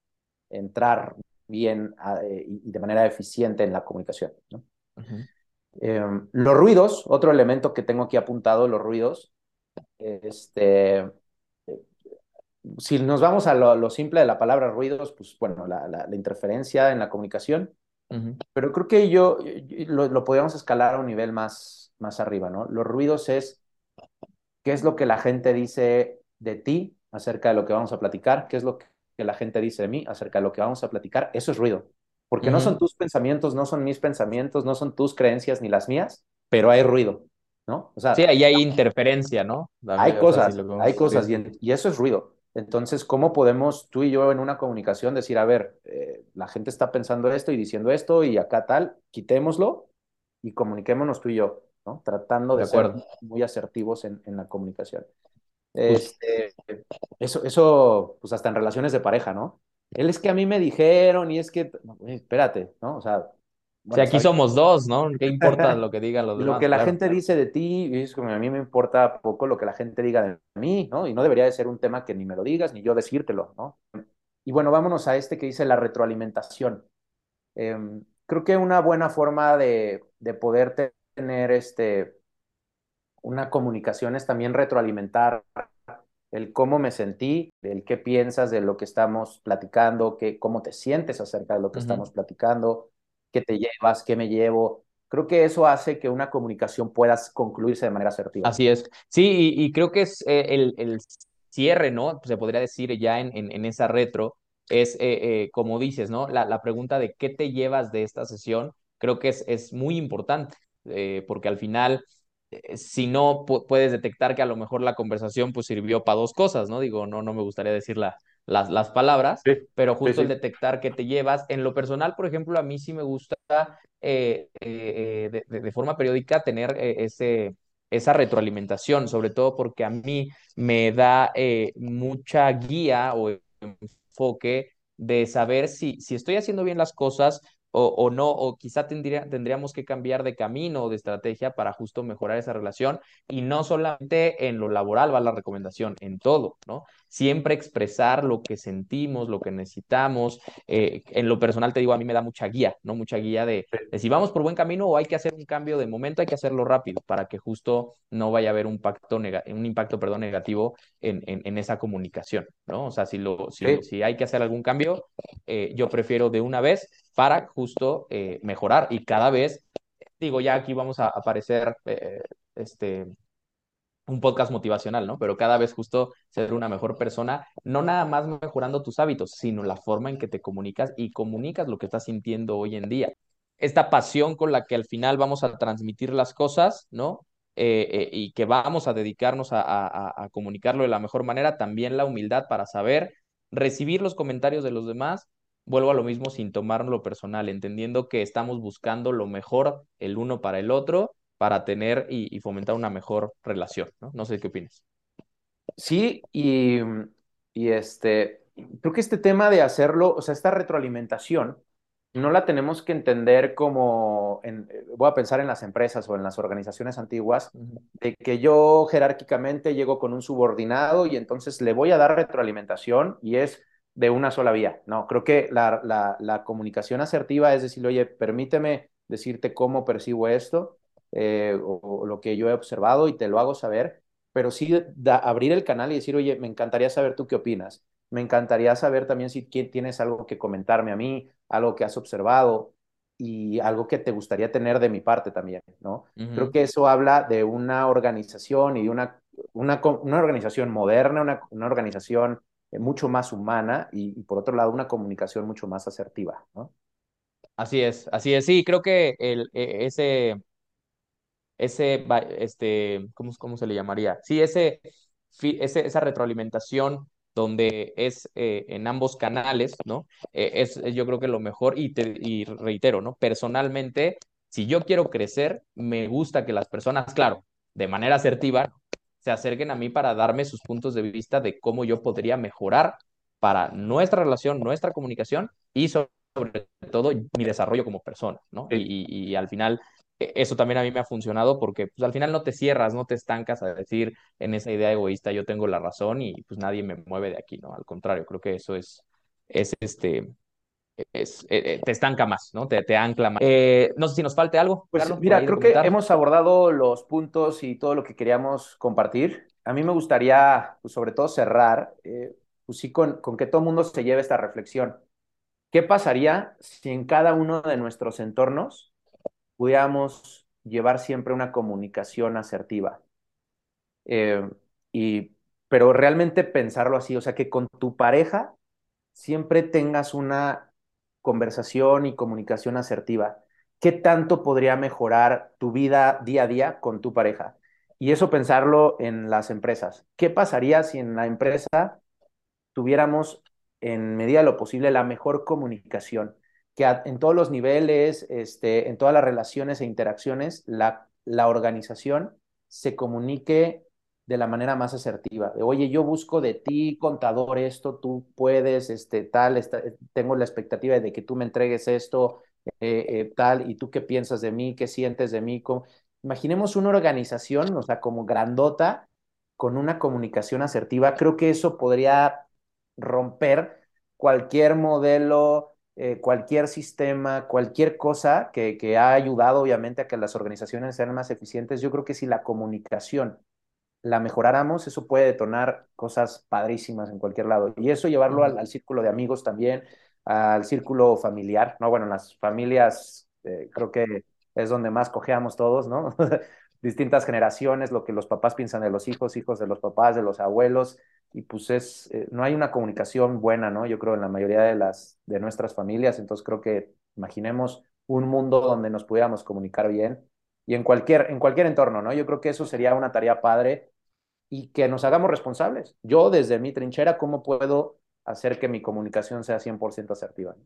entrar bien eh, y de manera eficiente en la comunicación. Em, los ruidos, otro elemento que tengo aquí apuntado, los ruidos, este, si nos vamos a lo, simple de la palabra ruidos, pues bueno, la, interferencia en la comunicación, pero creo que yo, lo, podríamos escalar a un nivel más, más arriba, ¿no? Los ruidos es qué es lo que la gente dice de ti acerca de lo que vamos a platicar, qué es lo que la gente dice de mí acerca de lo que vamos a platicar, eso es ruido, porque no son tus pensamientos, no son mis pensamientos, no son tus creencias ni las mías, pero hay ruido. ¿No? O sea, sí, ahí hay interferencia, ¿no? hay cosas, hay cosas, y, eso es ruido. Entonces, ¿cómo podemos tú y yo en una comunicación decir, a ver, eh, la gente está pensando esto y diciendo esto y acá tal, quitémoslo y comuniquémonos tú y yo, ¿no? Tratando de, ser muy asertivos en, la comunicación. Este, eso, eso, pues hasta en relaciones de pareja, ¿no? Él es que a mí me dijeron y es que, espérate, ¿no? O sea, si aquí somos dos, ¿no? ¿Qué importa lo que digan los demás? Lo que la gente dice de ti, es como a mí me importa poco lo que la gente diga de mí, ¿no? Y no debería de ser un tema que ni me lo digas, ni yo decírtelo, ¿no? Y bueno, vámonos a este que dice la retroalimentación. Em, creo que una buena forma de, de poder tener este, una comunicación es también retroalimentar el cómo me sentí, el qué piensas de lo que estamos platicando, qué, cómo te sientes acerca de lo que estamos platicando, qué te llevas, qué me llevo. Creo que eso hace que una comunicación pueda concluirse de manera asertiva. Así es. Sí, y, creo que es eh, el, el, cierre, ¿no? Se podría decir ya en, en, esa retro, es eh, eh, como dices, ¿no? La, la, pregunta de qué te llevas de esta sesión, creo que es, es muy importante, porque al final si no puedes detectar que a lo mejor la conversación pues sirvió para dos cosas, ¿no? Digo, no, no me gustaría decir la, las, las palabras, pero justo el detectar que te llevas. En lo personal, por ejemplo, a mí sí me gusta eh, eh, de, de, forma periódica tener eh, ese, esa retroalimentación, sobre todo porque a mí me da mucha guía o enfoque de saber si, si estoy haciendo bien las cosas o, o no, o quizá tendría, tendríamos que cambiar de camino o de estrategia para justo mejorar esa relación y no solamente en lo laboral va la recomendación, en todo, ¿no? Siempre expresar lo que sentimos, lo que necesitamos. Eh, en lo personal te digo, a mí me da mucha guía, ¿no? Mucha guía de, de, si vamos por buen camino o hay que hacer un cambio de momento, hay que hacerlo rápido para que justo no vaya a haber un, pacto un impacto perdón, negativo en, en, en, esa comunicación, ¿no? O sea, si, lo, si, sí. si hay que hacer algún cambio, eh, yo prefiero de una vez para justo eh, mejorar y cada vez, digo, ya aquí vamos a aparecer eh, este, un podcast motivacional, ¿no? Pero cada vez justo ser una mejor persona, no nada más mejorando tus hábitos, sino la forma en que te comunicas y comunicas lo que estás sintiendo hoy en día. Esta pasión con la que al final vamos a transmitir las cosas, ¿no? Eh, y que vamos a dedicarnos a, a, a comunicarlo de la mejor manera, también la humildad para saber recibir los comentarios de los demás vuelvo a lo mismo sin tomárnoslo personal, entendiendo que estamos buscando lo mejor el uno para el otro para tener y, y fomentar una mejor relación, ¿no? No sé qué opinas. Sí, y, y este, creo que este tema de hacerlo, o sea, esta retroalimentación, no la tenemos que entender como, en, voy a pensar en las empresas o en las organizaciones antiguas, de que yo jerárquicamente llego con un subordinado y entonces le voy a dar retroalimentación y es de una sola vía. No, creo que la, la, la comunicación asertiva es decir, oye, permíteme decirte cómo percibo esto eh, o, o, lo que yo he observado y te lo hago saber, pero sí da, abrir el canal y decir, oye, me encantaría saber tú qué opinas. Me encantaría saber también si tienes algo que comentarme a mí, algo que has observado y algo que te gustaría tener de mi parte también, ¿no? Uh -huh. Creo que eso habla de una organización y de una, una, una organización moderna, una, una organización mucho más humana y, por otro lado una comunicación mucho más asertiva, ¿no? Así es, así es, sí, creo que el, e, ese, ese, este, ¿cómo, cómo se le llamaría? Sí, ese, ese esa retroalimentación donde es eh, en ambos canales, ¿no? Eh, es, es, yo creo que lo mejor y, te, y reitero, ¿no? Personalmente, si yo quiero crecer, me gusta que las personas, claro, de manera asertiva, se acerquen a mí para darme sus puntos de vista de cómo yo podría mejorar para nuestra relación, nuestra comunicación y sobre todo mi desarrollo como persona, ¿no? Sí. Y, y, y, al final e, eso también a mí me ha funcionado porque pues al final no te cierras, no te estancas a decir en esa idea egoísta yo tengo la razón y pues nadie me mueve de aquí, ¿no? Al contrario, creo que eso es, es este, es, eh, te estanca más, ¿no? Te, te ancla más. Eh, no sé si nos falte algo. Pues Carlos, mira, creo que hemos abordado los puntos y todo lo que queríamos compartir. A mí me gustaría, pues, sobre todo, cerrar, eh, pues sí, con, con que todo el mundo se lleve esta reflexión. ¿Qué pasaría si en cada uno de nuestros entornos pudiéramos llevar siempre una comunicación asertiva? Eh, y, pero realmente pensarlo así, o sea, que con tu pareja siempre tengas una conversación y comunicación asertiva. ¿Qué tanto podría mejorar tu vida día a día con tu pareja? Y eso pensarlo en las empresas. ¿Qué pasaría si en la empresa tuviéramos en medida de lo posible la mejor comunicación? Que en todos los niveles, este, en todas las relaciones e interacciones, la organización se comunique de la manera más asertiva. De, Oye, yo busco de ti, contador, esto, tú puedes, este, tal, esta, tengo la expectativa de que tú me entregues esto, eh, eh, tal, y tú qué piensas de mí, qué sientes de mí. Imaginemos una organización, o sea, como grandota, con una comunicación asertiva. Creo que eso podría romper cualquier modelo, eh, cualquier sistema, cualquier cosa que ha ayudado, obviamente, a que las organizaciones sean más eficientes. Yo creo que si la comunicación la mejoráramos, eso puede detonar cosas padrísimas en cualquier lado. Y eso llevarlo al, al círculo de amigos también, al círculo familiar, ¿no? Bueno, en las familias eh, creo que es donde más cojeamos todos, ¿no? Distintas generaciones, lo que los papás piensan de los hijos, hijos de los papás, de los abuelos, y pues es, eh, no hay una comunicación buena, ¿no? Yo creo en la mayoría de las, de nuestras familias, entonces creo que imaginemos un mundo donde nos pudiéramos comunicar bien y en cualquier, en cualquier entorno, ¿no? Yo creo que eso sería una tarea padre y que nos hagamos responsables. Yo desde mi trinchera, ¿cómo puedo hacer que mi comunicación sea 100% asertiva?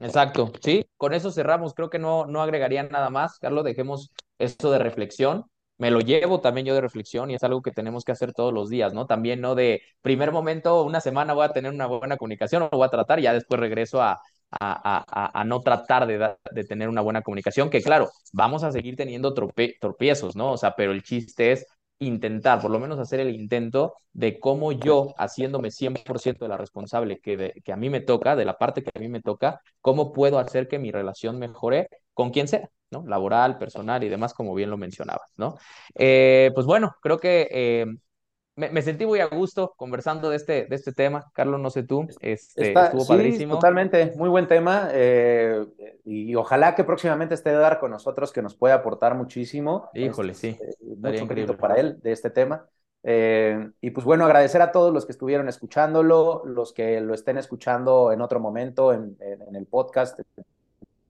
Exacto, sí, con eso cerramos, creo que no, no agregaría nada más, Carlos, dejemos esto de reflexión, me lo llevo también yo de reflexión y es algo que tenemos que hacer todos los días, ¿no? También, ¿no? De primer momento, una semana voy a tener una buena comunicación, lo voy a tratar ya después regreso a, a, no tratar de, de, tener una buena comunicación, que claro, vamos a seguir teniendo tropiezos, ¿no? O sea, pero el chiste es intentar, por lo menos hacer el intento de cómo yo, haciéndome 100% de la responsable que, que a mí me toca, de la parte que a mí me toca, cómo puedo hacer que mi relación mejore con quien sea, ¿no? Laboral, personal y demás, como bien lo mencionabas, ¿no? Eh, pues bueno, creo que eh, me, sentí muy a gusto conversando de este, de este tema. Carlos, no sé tú, este, estuvo padrísimo. Totalmente, muy buen tema. Eh, y ojalá que próximamente esté Dar con nosotros, que nos pueda aportar muchísimo. Híjole, sí. Eh, mucho crédito para él de este tema. Eh, y pues bueno, agradecer a todos los que estuvieron escuchándolo, los que lo estén escuchando en otro momento en, en, el podcast,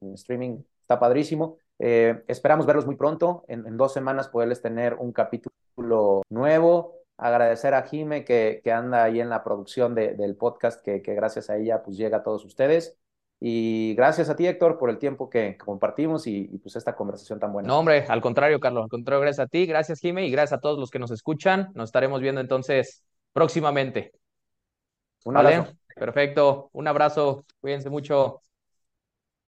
en streaming, está padrísimo. esperamos verlos muy pronto, en, en dos semanas poderles tener un capítulo nuevo agradecer a Jime que, que anda ahí en la producción del podcast, que, que, gracias a ella pues llega a todos ustedes. Y gracias a ti, Héctor, por el tiempo que, compartimos y, pues esta conversación tan buena. No, hombre, al contrario, Carlos, al contrario, gracias a ti, gracias, Jime, y gracias a todos los que nos escuchan. Nos estaremos viendo entonces próximamente. Un abrazo. Perfecto, un abrazo, cuídense mucho.